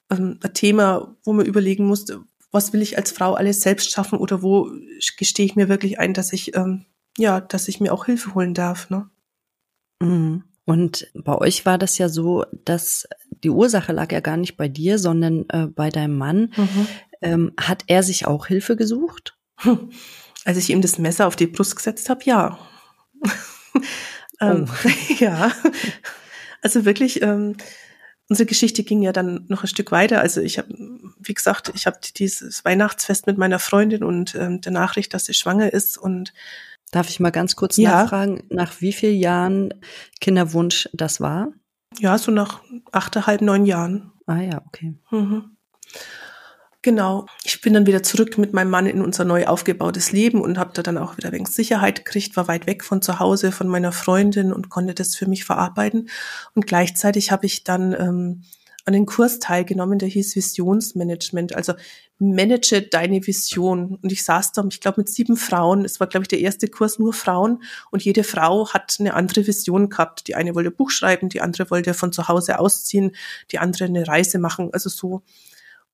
Speaker 2: ähm, ein Thema, wo man überlegen muss, was will ich als Frau alles selbst schaffen oder wo gestehe ich mir wirklich ein, dass ich, ähm, ja, dass ich mir auch Hilfe holen darf. Ne?
Speaker 1: Mhm. Und bei euch war das ja so, dass die Ursache lag ja gar nicht bei dir, sondern äh, bei deinem Mann. Mhm. Ähm, hat er sich auch Hilfe gesucht?
Speaker 2: Als ich ihm das Messer auf die Brust gesetzt habe, ja. ähm, oh. ja. Also wirklich, ähm, unsere Geschichte ging ja dann noch ein Stück weiter. Also ich habe, wie gesagt, ich habe dieses Weihnachtsfest mit meiner Freundin und ähm, der Nachricht, dass sie schwanger ist und
Speaker 1: Darf ich mal ganz kurz ja. nachfragen, nach wie vielen Jahren Kinderwunsch das war?
Speaker 2: Ja, so nach achteinhalb, neun Jahren.
Speaker 1: Ah ja, okay.
Speaker 2: Mhm. Genau. Ich bin dann wieder zurück mit meinem Mann in unser neu aufgebautes Leben und habe da dann auch wieder wegen Sicherheit gekriegt, war weit weg von zu Hause, von meiner Freundin und konnte das für mich verarbeiten. Und gleichzeitig habe ich dann ähm, an den Kurs teilgenommen, der hieß Visionsmanagement, also manage deine Vision. Und ich saß da, ich glaube, mit sieben Frauen. Es war, glaube ich, der erste Kurs nur Frauen. Und jede Frau hat eine andere Vision gehabt. Die eine wollte Buch schreiben, die andere wollte von zu Hause ausziehen, die andere eine Reise machen. Also so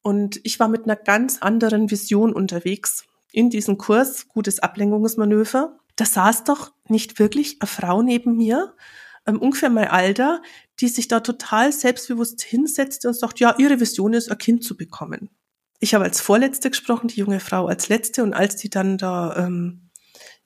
Speaker 2: und ich war mit einer ganz anderen Vision unterwegs in diesem Kurs, gutes Ablenkungsmanöver. Da saß doch nicht wirklich eine Frau neben mir, ähm, ungefähr mein Alter, die sich da total selbstbewusst hinsetzte und sagt, ja, ihre Vision ist, ein Kind zu bekommen. Ich habe als Vorletzte gesprochen, die junge Frau als Letzte und als die dann da ähm,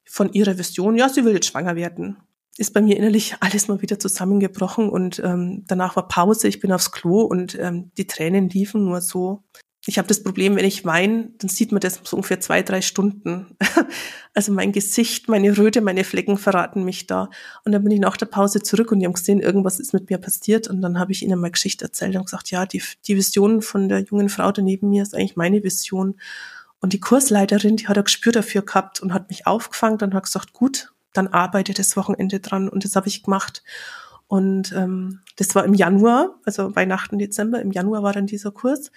Speaker 2: von ihrer Vision, ja, sie will jetzt schwanger werden, ist bei mir innerlich alles mal wieder zusammengebrochen und ähm, danach war Pause, ich bin aufs Klo und ähm, die Tränen liefen nur so. Ich habe das Problem, wenn ich weine, dann sieht man das so ungefähr zwei, drei Stunden. also mein Gesicht, meine Röte, meine Flecken verraten mich da. Und dann bin ich nach der Pause zurück und die haben gesehen, irgendwas ist mit mir passiert. Und dann habe ich ihnen meine Geschichte erzählt und gesagt, ja, die, die Vision von der jungen Frau da neben mir ist eigentlich meine Vision. Und die Kursleiterin, die hat ein Gespür dafür gehabt und hat mich aufgefangen und hat gesagt, gut, dann arbeite das Wochenende dran. Und das habe ich gemacht. Und ähm, das war im Januar, also Weihnachten, Dezember. Im Januar war dann dieser Kurs.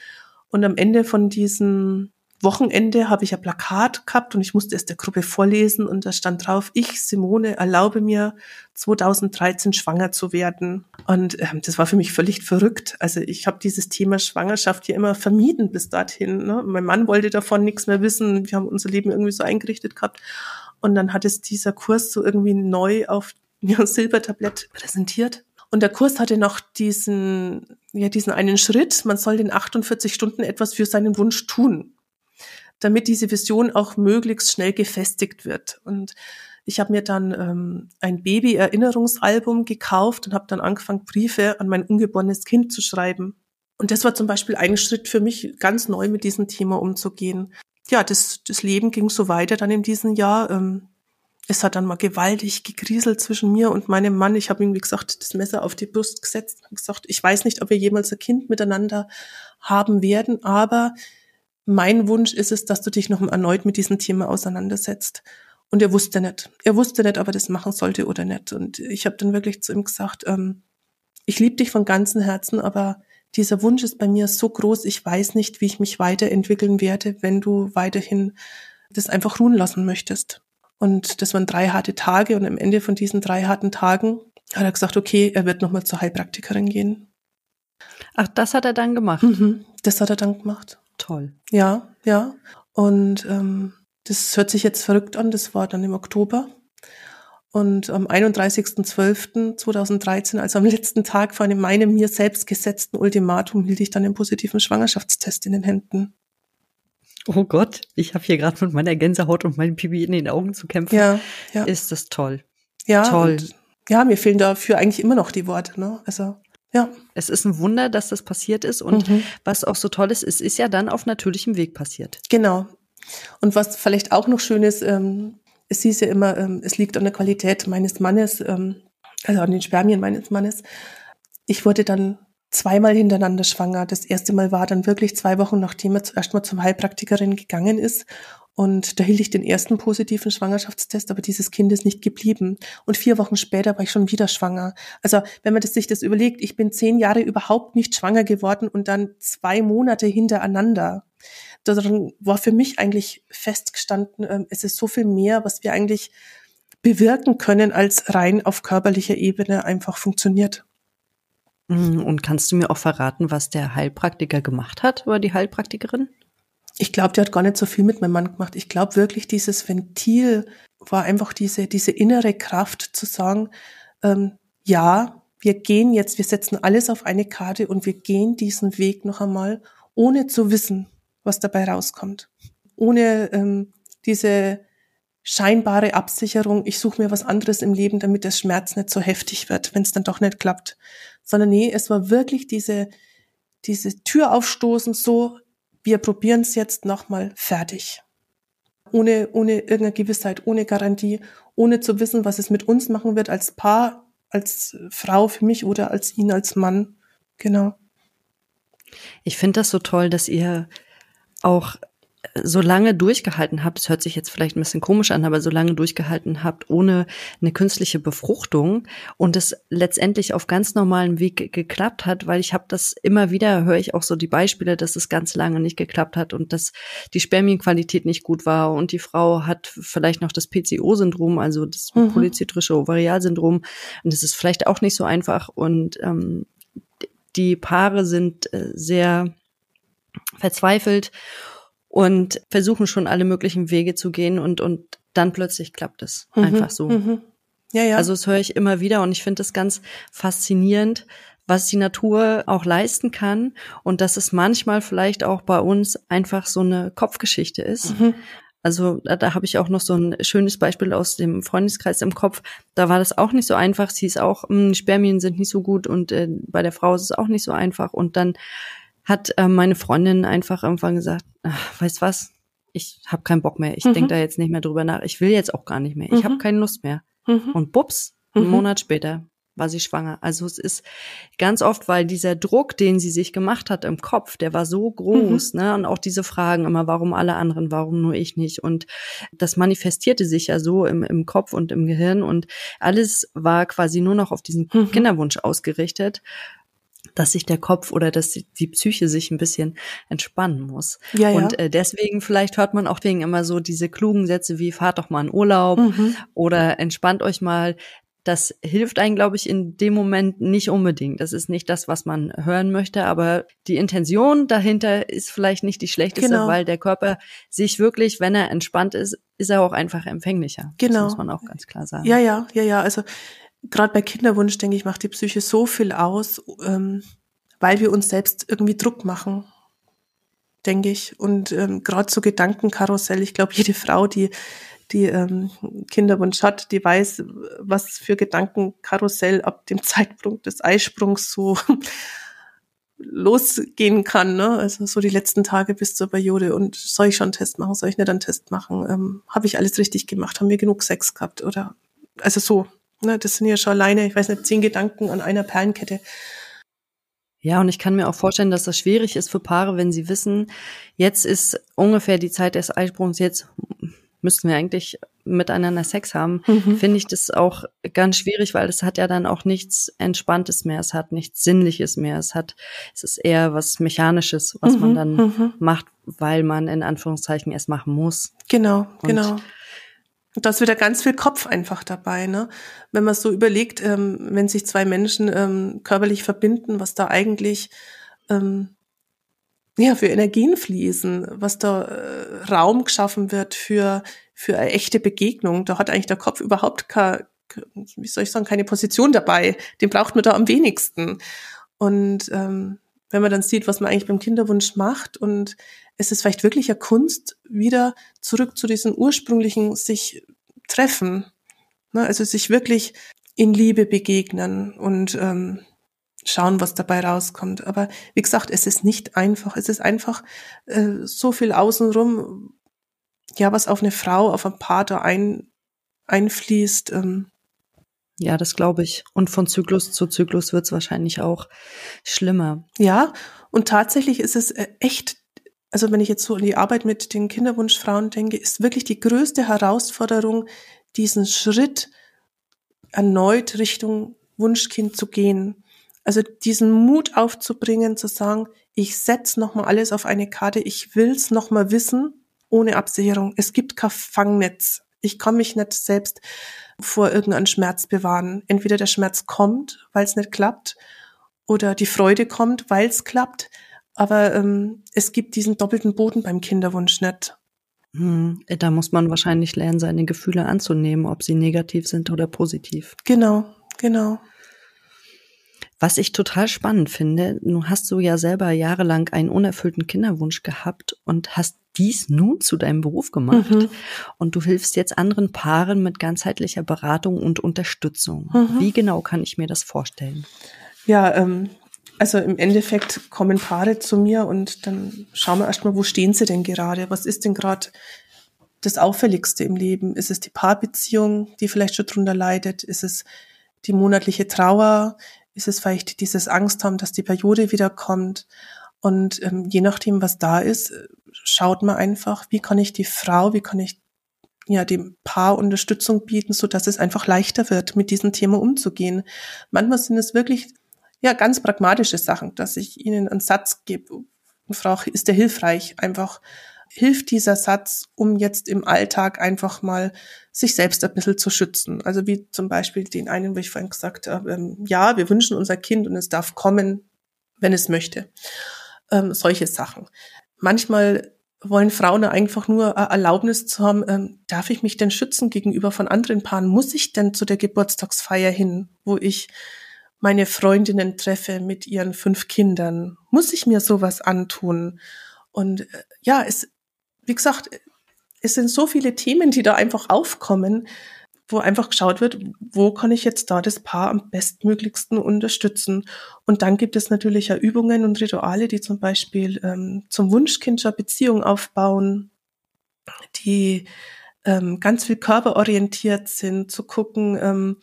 Speaker 2: Und am Ende von diesem Wochenende habe ich ein Plakat gehabt und ich musste es der Gruppe vorlesen und da stand drauf, ich, Simone, erlaube mir 2013 schwanger zu werden. Und ähm, das war für mich völlig verrückt. Also ich habe dieses Thema Schwangerschaft hier immer vermieden bis dorthin. Ne? Mein Mann wollte davon nichts mehr wissen. Wir haben unser Leben irgendwie so eingerichtet gehabt. Und dann hat es dieser Kurs so irgendwie neu auf ja, Silbertablett präsentiert. Und der Kurs hatte noch diesen, ja, diesen einen Schritt. Man soll in 48 Stunden etwas für seinen Wunsch tun, damit diese Vision auch möglichst schnell gefestigt wird. Und ich habe mir dann ähm, ein Baby-Erinnerungsalbum gekauft und habe dann angefangen, Briefe an mein ungeborenes Kind zu schreiben. Und das war zum Beispiel ein Schritt für mich, ganz neu mit diesem Thema umzugehen ja, das, das Leben ging so weiter dann in diesem Jahr. Ähm, es hat dann mal gewaltig gegrieselt zwischen mir und meinem Mann. Ich habe ihm, wie gesagt, das Messer auf die Brust gesetzt und gesagt, ich weiß nicht, ob wir jemals ein Kind miteinander haben werden, aber mein Wunsch ist es, dass du dich noch erneut mit diesem Thema auseinandersetzt. Und er wusste nicht. Er wusste nicht, ob er das machen sollte oder nicht. Und ich habe dann wirklich zu ihm gesagt, ähm, ich liebe dich von ganzem Herzen, aber dieser Wunsch ist bei mir so groß, ich weiß nicht, wie ich mich weiterentwickeln werde, wenn du weiterhin das einfach ruhen lassen möchtest. Und das waren drei harte Tage und am Ende von diesen drei harten Tagen hat er gesagt, okay, er wird nochmal zur Heilpraktikerin gehen.
Speaker 1: Ach, das hat er dann gemacht?
Speaker 2: Mhm, das hat er dann gemacht.
Speaker 1: Toll.
Speaker 2: Ja, ja. Und ähm, das hört sich jetzt verrückt an, das war dann im Oktober. Und am 31.12.2013, also am letzten Tag vor einem meinem mir selbst gesetzten Ultimatum, hielt ich dann den positiven Schwangerschaftstest in den Händen.
Speaker 1: Oh Gott, ich habe hier gerade mit meiner Gänsehaut und meinem Pipi in den Augen zu kämpfen.
Speaker 2: Ja, ja.
Speaker 1: Ist das toll.
Speaker 2: Ja, toll. ja, mir fehlen dafür eigentlich immer noch die Worte. Ne? Also ja.
Speaker 1: Es ist ein Wunder, dass das passiert ist. Und mhm. was auch so toll ist, es ist ja dann auf natürlichem Weg passiert.
Speaker 2: Genau. Und was vielleicht auch noch schön ist, ähm, es hieß ja immer, ähm, es liegt an der Qualität meines Mannes, ähm, also an den Spermien meines Mannes. Ich wurde dann zweimal hintereinander schwanger. Das erste Mal war dann wirklich zwei Wochen, nachdem er zuerst mal zum Heilpraktikerin gegangen ist. Und da hielt ich den ersten positiven Schwangerschaftstest, aber dieses Kind ist nicht geblieben. Und vier Wochen später war ich schon wieder schwanger. Also wenn man das, sich das überlegt, ich bin zehn Jahre überhaupt nicht schwanger geworden und dann zwei Monate hintereinander daran war für mich eigentlich festgestanden, ähm, es ist so viel mehr, was wir eigentlich bewirken können, als rein auf körperlicher Ebene einfach funktioniert.
Speaker 1: Mhm, und kannst du mir auch verraten, was der Heilpraktiker gemacht hat oder die Heilpraktikerin?
Speaker 2: Ich glaube, die hat gar nicht so viel mit meinem Mann gemacht. Ich glaube wirklich, dieses Ventil war einfach diese, diese innere Kraft zu sagen, ähm, ja, wir gehen jetzt, wir setzen alles auf eine Karte und wir gehen diesen Weg noch einmal, ohne zu wissen, was dabei rauskommt. Ohne ähm, diese scheinbare Absicherung, ich suche mir was anderes im Leben, damit der Schmerz nicht so heftig wird, wenn es dann doch nicht klappt. Sondern nee, es war wirklich diese, diese Tür aufstoßen, so, wir probieren es jetzt nochmal fertig. Ohne, ohne irgendeine Gewissheit, ohne Garantie, ohne zu wissen, was es mit uns machen wird als Paar, als Frau für mich oder als ihn als Mann. Genau.
Speaker 1: Ich finde das so toll, dass ihr auch so lange durchgehalten habt, es hört sich jetzt vielleicht ein bisschen komisch an, aber so lange durchgehalten habt ohne eine künstliche Befruchtung und es letztendlich auf ganz normalem Weg geklappt hat, weil ich habe das immer wieder, höre ich auch so die Beispiele, dass es ganz lange nicht geklappt hat und dass die Spermienqualität nicht gut war und die Frau hat vielleicht noch das PCO-Syndrom, also das mhm. polyzydrische Ovarialsyndrom und das ist vielleicht auch nicht so einfach und ähm, die Paare sind äh, sehr verzweifelt und versuchen schon alle möglichen Wege zu gehen und, und dann plötzlich klappt es mhm, einfach so. Mhm. Ja, ja. Also das höre ich immer wieder und ich finde es ganz faszinierend, was die Natur auch leisten kann und dass es manchmal vielleicht auch bei uns einfach so eine Kopfgeschichte ist. Mhm. Also da, da habe ich auch noch so ein schönes Beispiel aus dem Freundeskreis im Kopf. Da war das auch nicht so einfach. Sie ist auch, mh, hm, Spermien sind nicht so gut und äh, bei der Frau ist es auch nicht so einfach. Und dann hat äh, meine Freundin einfach irgendwann gesagt, ach, weißt was, ich habe keinen Bock mehr, ich mhm. denke da jetzt nicht mehr drüber nach, ich will jetzt auch gar nicht mehr, ich mhm. habe keine Lust mehr. Mhm. Und bups, einen mhm. Monat später war sie schwanger. Also es ist ganz oft, weil dieser Druck, den sie sich gemacht hat im Kopf, der war so groß, mhm. ne? Und auch diese Fragen immer, warum alle anderen, warum nur ich nicht? Und das manifestierte sich ja so im, im Kopf und im Gehirn und alles war quasi nur noch auf diesen mhm. Kinderwunsch ausgerichtet dass sich der Kopf oder dass die Psyche sich ein bisschen entspannen muss. Ja, ja. Und äh, deswegen vielleicht hört man auch wegen immer so diese klugen Sätze wie fahrt doch mal in Urlaub mhm. oder entspannt euch mal. Das hilft einem, glaube ich, in dem Moment nicht unbedingt. Das ist nicht das, was man hören möchte, aber die Intention dahinter ist vielleicht nicht die schlechteste, genau. weil der Körper sich wirklich, wenn er entspannt ist, ist er auch einfach empfänglicher.
Speaker 2: Genau.
Speaker 1: Das muss man auch ganz klar sagen.
Speaker 2: Ja, ja, ja, ja. Also gerade bei Kinderwunsch, denke ich, macht die Psyche so viel aus, ähm, weil wir uns selbst irgendwie Druck machen, denke ich. Und ähm, gerade so Gedankenkarussell, ich glaube, jede Frau, die die ähm, Kinderwunsch hat, die weiß, was für Gedankenkarussell ab dem Zeitpunkt des Eisprungs so losgehen kann. Ne? Also so die letzten Tage bis zur Periode. Und soll ich schon einen Test machen? Soll ich nicht einen Test machen? Ähm, Habe ich alles richtig gemacht? Haben wir genug Sex gehabt? Oder also so Ne, das sind ja schon alleine, ich weiß nicht, zehn Gedanken an einer Perlenkette.
Speaker 1: Ja, und ich kann mir auch vorstellen, dass das schwierig ist für Paare, wenn sie wissen, jetzt ist ungefähr die Zeit des Eisprungs, jetzt müssten wir eigentlich miteinander Sex haben, mhm. finde ich das auch ganz schwierig, weil es hat ja dann auch nichts Entspanntes mehr, es hat nichts Sinnliches mehr, es hat, es ist eher was Mechanisches, was mhm. man dann mhm. macht, weil man in Anführungszeichen es machen muss.
Speaker 2: Genau, und genau. Da ist wieder ganz viel Kopf einfach dabei, ne? Wenn man so überlegt, ähm, wenn sich zwei Menschen ähm, körperlich verbinden, was da eigentlich ähm, ja für Energien fließen, was da äh, Raum geschaffen wird für für eine echte Begegnung. Da hat eigentlich der Kopf überhaupt keine, wie soll ich sagen, keine Position dabei. Den braucht man da am wenigsten. Und ähm, wenn man dann sieht, was man eigentlich beim Kinderwunsch macht und es ist vielleicht wirklich eine Kunst, wieder zurück zu diesen ursprünglichen sich treffen. Ne? Also sich wirklich in Liebe begegnen und ähm, schauen, was dabei rauskommt. Aber wie gesagt, es ist nicht einfach. Es ist einfach äh, so viel außenrum, ja, was auf eine Frau, auf ein Paar da ein, einfließt. Ähm.
Speaker 1: Ja, das glaube ich. Und von Zyklus zu Zyklus wird es wahrscheinlich auch schlimmer.
Speaker 2: Ja, und tatsächlich ist es äh, echt also wenn ich jetzt so an die Arbeit mit den Kinderwunschfrauen denke, ist wirklich die größte Herausforderung, diesen Schritt erneut Richtung Wunschkind zu gehen. Also diesen Mut aufzubringen, zu sagen, ich setz nochmal alles auf eine Karte, ich will's nochmal wissen, ohne Absicherung. Es gibt kein Fangnetz. Ich kann mich nicht selbst vor irgendeinem Schmerz bewahren. Entweder der Schmerz kommt, weil es nicht klappt, oder die Freude kommt, weil es klappt. Aber ähm, es gibt diesen doppelten Boden beim Kinderwunsch nicht.
Speaker 1: Hm, da muss man wahrscheinlich lernen, seine Gefühle anzunehmen, ob sie negativ sind oder positiv.
Speaker 2: Genau, genau.
Speaker 1: Was ich total spannend finde, du hast so ja selber jahrelang einen unerfüllten Kinderwunsch gehabt und hast dies nun zu deinem Beruf gemacht. Mhm. Und du hilfst jetzt anderen Paaren mit ganzheitlicher Beratung und Unterstützung. Mhm. Wie genau kann ich mir das vorstellen?
Speaker 2: Ja, ähm, also im Endeffekt kommen Paare zu mir und dann schauen wir erstmal, wo stehen sie denn gerade? Was ist denn gerade das Auffälligste im Leben? Ist es die Paarbeziehung, die vielleicht schon drunter leidet? Ist es die monatliche Trauer? Ist es vielleicht dieses Angst haben, dass die Periode wiederkommt? Und ähm, je nachdem, was da ist, schaut man einfach, wie kann ich die Frau, wie kann ich ja dem Paar Unterstützung bieten, so dass es einfach leichter wird, mit diesem Thema umzugehen. Manchmal sind es wirklich ja ganz pragmatische Sachen, dass ich ihnen einen Satz gebe. Frau, ist der hilfreich? Einfach hilft dieser Satz, um jetzt im Alltag einfach mal sich selbst ein bisschen zu schützen. Also wie zum Beispiel den einen, wo ich vorhin gesagt habe, ähm, ja, wir wünschen unser Kind und es darf kommen, wenn es möchte. Ähm, solche Sachen. Manchmal wollen Frauen einfach nur Erlaubnis zu haben, ähm, darf ich mich denn schützen gegenüber von anderen Paaren? Muss ich denn zu der Geburtstagsfeier hin, wo ich meine Freundinnen treffe mit ihren fünf Kindern? Muss ich mir sowas antun? Und äh, ja, es, wie gesagt, es sind so viele Themen, die da einfach aufkommen, wo einfach geschaut wird, wo kann ich jetzt da das Paar am bestmöglichsten unterstützen. Und dann gibt es natürlich ja Übungen und Rituale, die zum Beispiel ähm, zum Wunschkind Beziehung aufbauen, die ähm, ganz viel körperorientiert sind, zu gucken, ähm,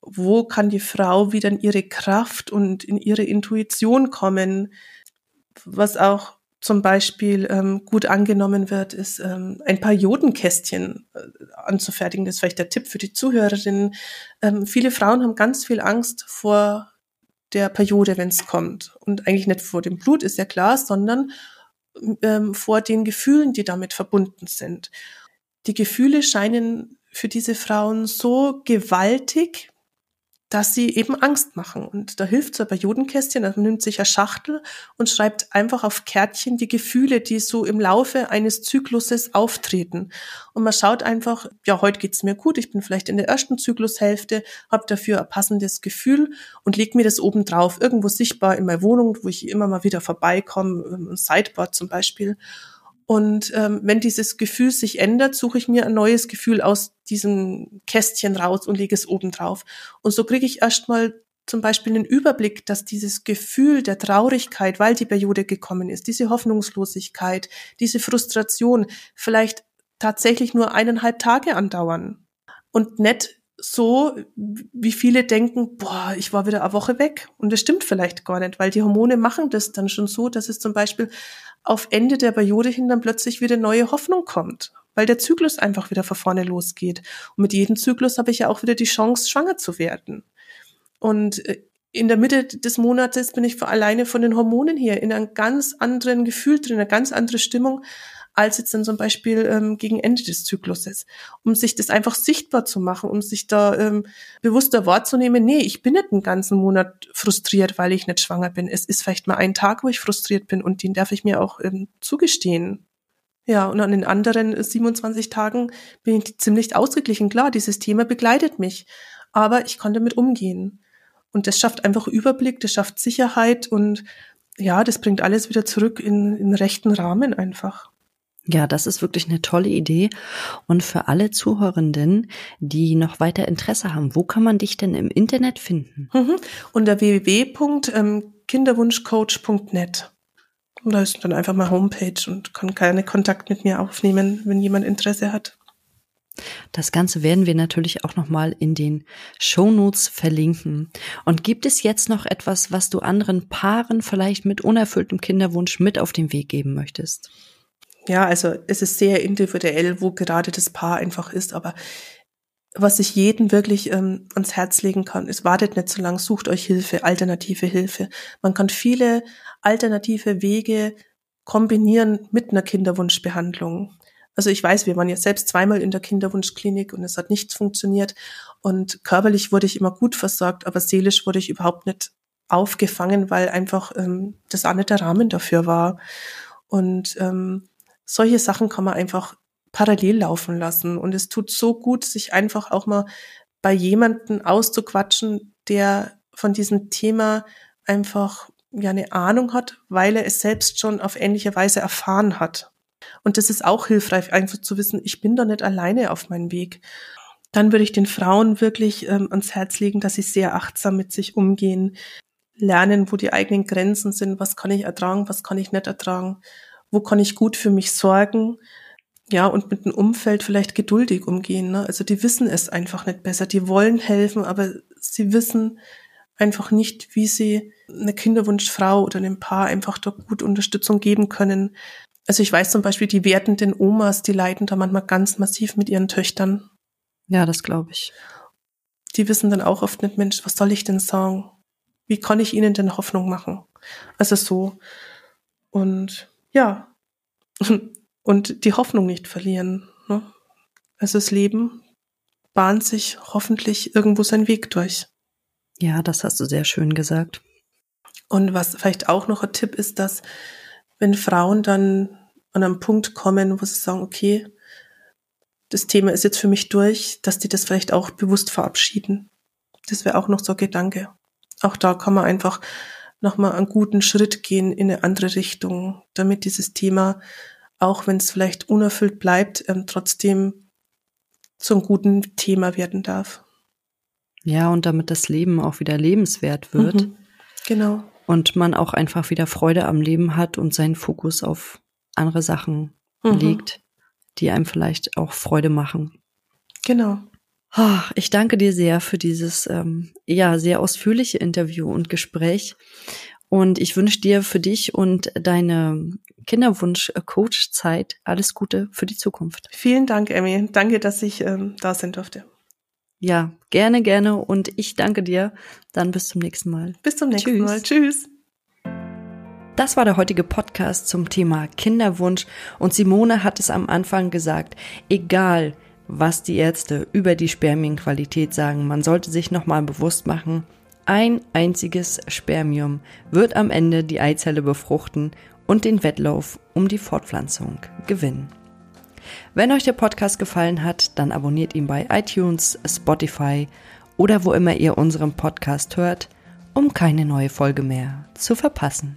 Speaker 2: wo kann die Frau wieder in ihre Kraft und in ihre Intuition kommen, was auch zum Beispiel ähm, gut angenommen wird, ist ähm, ein paar Jodenkästchen äh, anzufertigen. Das ist vielleicht der Tipp für die Zuhörerinnen. Ähm, viele Frauen haben ganz viel Angst vor der Periode, wenn es kommt. Und eigentlich nicht vor dem Blut, ist ja klar, sondern ähm, vor den Gefühlen, die damit verbunden sind. Die Gefühle scheinen für diese Frauen so gewaltig, dass sie eben Angst machen. Und da hilft so ein Periodenkästchen, also man nimmt sich eine Schachtel und schreibt einfach auf Kärtchen die Gefühle, die so im Laufe eines Zykluses auftreten. Und man schaut einfach, ja, heute geht's mir gut, ich bin vielleicht in der ersten Zyklushälfte, habe dafür ein passendes Gefühl und leg mir das oben drauf, irgendwo sichtbar in meiner Wohnung, wo ich immer mal wieder vorbeikomme, ein Sideboard zum Beispiel. Und ähm, wenn dieses Gefühl sich ändert, suche ich mir ein neues Gefühl aus diesem Kästchen raus und lege es oben drauf. Und so kriege ich erstmal zum Beispiel einen Überblick, dass dieses Gefühl der Traurigkeit, weil die Periode gekommen ist, diese Hoffnungslosigkeit, diese Frustration vielleicht tatsächlich nur eineinhalb Tage andauern. Und nicht so, wie viele denken, boah, ich war wieder eine Woche weg. Und das stimmt vielleicht gar nicht, weil die Hormone machen das dann schon so, dass es zum Beispiel auf Ende der Periode hin dann plötzlich wieder neue Hoffnung kommt, weil der Zyklus einfach wieder von vorne losgeht. Und mit jedem Zyklus habe ich ja auch wieder die Chance, schwanger zu werden. Und äh, in der Mitte des Monats bin ich alleine von den Hormonen her in einem ganz anderen Gefühl drin, eine ganz andere Stimmung, als jetzt dann zum Beispiel ähm, gegen Ende des Zykluses. Um sich das einfach sichtbar zu machen, um sich da ähm, bewusster wahrzunehmen, nee, ich bin nicht einen ganzen Monat frustriert, weil ich nicht schwanger bin. Es ist vielleicht mal ein Tag, wo ich frustriert bin und den darf ich mir auch ähm, zugestehen. Ja, und an den anderen 27 Tagen bin ich ziemlich ausgeglichen. Klar, dieses Thema begleitet mich, aber ich kann damit umgehen. Und das schafft einfach Überblick, das schafft Sicherheit und ja, das bringt alles wieder zurück in, in rechten Rahmen einfach.
Speaker 1: Ja, das ist wirklich eine tolle Idee. Und für alle Zuhörenden, die noch weiter Interesse haben, wo kann man dich denn im Internet finden?
Speaker 2: Mhm. Unter www.kinderwunschcoach.net. Und da ist dann einfach mal Homepage und kann keine Kontakt mit mir aufnehmen, wenn jemand Interesse hat.
Speaker 1: Das Ganze werden wir natürlich auch nochmal in den Shownotes verlinken. Und gibt es jetzt noch etwas, was du anderen Paaren vielleicht mit unerfülltem Kinderwunsch mit auf den Weg geben möchtest?
Speaker 2: Ja, also es ist sehr individuell, wo gerade das Paar einfach ist, aber was ich jeden wirklich ähm, ans Herz legen kann, ist, wartet nicht so lang, sucht euch Hilfe, alternative Hilfe. Man kann viele alternative Wege kombinieren mit einer Kinderwunschbehandlung. Also ich weiß, wir waren ja selbst zweimal in der Kinderwunschklinik und es hat nichts funktioniert. Und körperlich wurde ich immer gut versorgt, aber seelisch wurde ich überhaupt nicht aufgefangen, weil einfach ähm, das auch nicht der Rahmen dafür war. Und ähm, solche Sachen kann man einfach parallel laufen lassen. Und es tut so gut, sich einfach auch mal bei jemanden auszuquatschen, der von diesem Thema einfach ja eine Ahnung hat, weil er es selbst schon auf ähnliche Weise erfahren hat. Und das ist auch hilfreich, einfach zu wissen, ich bin da nicht alleine auf meinem Weg. Dann würde ich den Frauen wirklich ähm, ans Herz legen, dass sie sehr achtsam mit sich umgehen, lernen, wo die eigenen Grenzen sind, was kann ich ertragen, was kann ich nicht ertragen, wo kann ich gut für mich sorgen, ja, und mit dem Umfeld vielleicht geduldig umgehen. Ne? Also die wissen es einfach nicht besser. Die wollen helfen, aber sie wissen einfach nicht, wie sie eine Kinderwunschfrau oder einem Paar einfach da gut Unterstützung geben können. Also ich weiß zum Beispiel, die wertenden Omas, die leiden da manchmal ganz massiv mit ihren Töchtern.
Speaker 1: Ja, das glaube ich.
Speaker 2: Die wissen dann auch oft nicht, Mensch, was soll ich denn sagen? Wie kann ich ihnen denn Hoffnung machen? Also so. Und ja, und die Hoffnung nicht verlieren. Ne? Also das Leben bahnt sich hoffentlich irgendwo seinen Weg durch.
Speaker 1: Ja, das hast du sehr schön gesagt.
Speaker 2: Und was vielleicht auch noch ein Tipp ist, dass wenn Frauen dann an einen Punkt kommen, wo sie sagen, okay, das Thema ist jetzt für mich durch, dass die das vielleicht auch bewusst verabschieden. Das wäre auch noch so ein Gedanke. Auch da kann man einfach nochmal einen guten Schritt gehen in eine andere Richtung, damit dieses Thema auch wenn es vielleicht unerfüllt bleibt, ähm, trotzdem zum guten Thema werden darf.
Speaker 1: Ja, und damit das Leben auch wieder lebenswert wird. Mhm,
Speaker 2: genau.
Speaker 1: Und man auch einfach wieder Freude am Leben hat und seinen Fokus auf andere Sachen mhm. legt, die einem vielleicht auch Freude machen.
Speaker 2: Genau.
Speaker 1: Ah, ich danke dir sehr für dieses ähm, ja sehr ausführliche Interview und Gespräch. Und ich wünsche dir für dich und deine Kinderwunsch-Coach-Zeit alles Gute für die Zukunft.
Speaker 2: Vielen Dank, Emmy. Danke, dass ich ähm, da sein durfte.
Speaker 1: Ja, gerne, gerne. Und ich danke dir. Dann bis zum nächsten Mal.
Speaker 2: Bis zum nächsten Tschüss. Mal. Tschüss.
Speaker 1: Das war der heutige Podcast zum Thema Kinderwunsch. Und Simone hat es am Anfang gesagt, egal was die Ärzte über die Spermienqualität sagen, man sollte sich nochmal bewusst machen, ein einziges Spermium wird am Ende die Eizelle befruchten und den Wettlauf um die Fortpflanzung gewinnen. Wenn euch der Podcast gefallen hat, dann abonniert ihn bei iTunes, Spotify oder wo immer ihr unseren Podcast hört, um keine neue Folge mehr zu verpassen.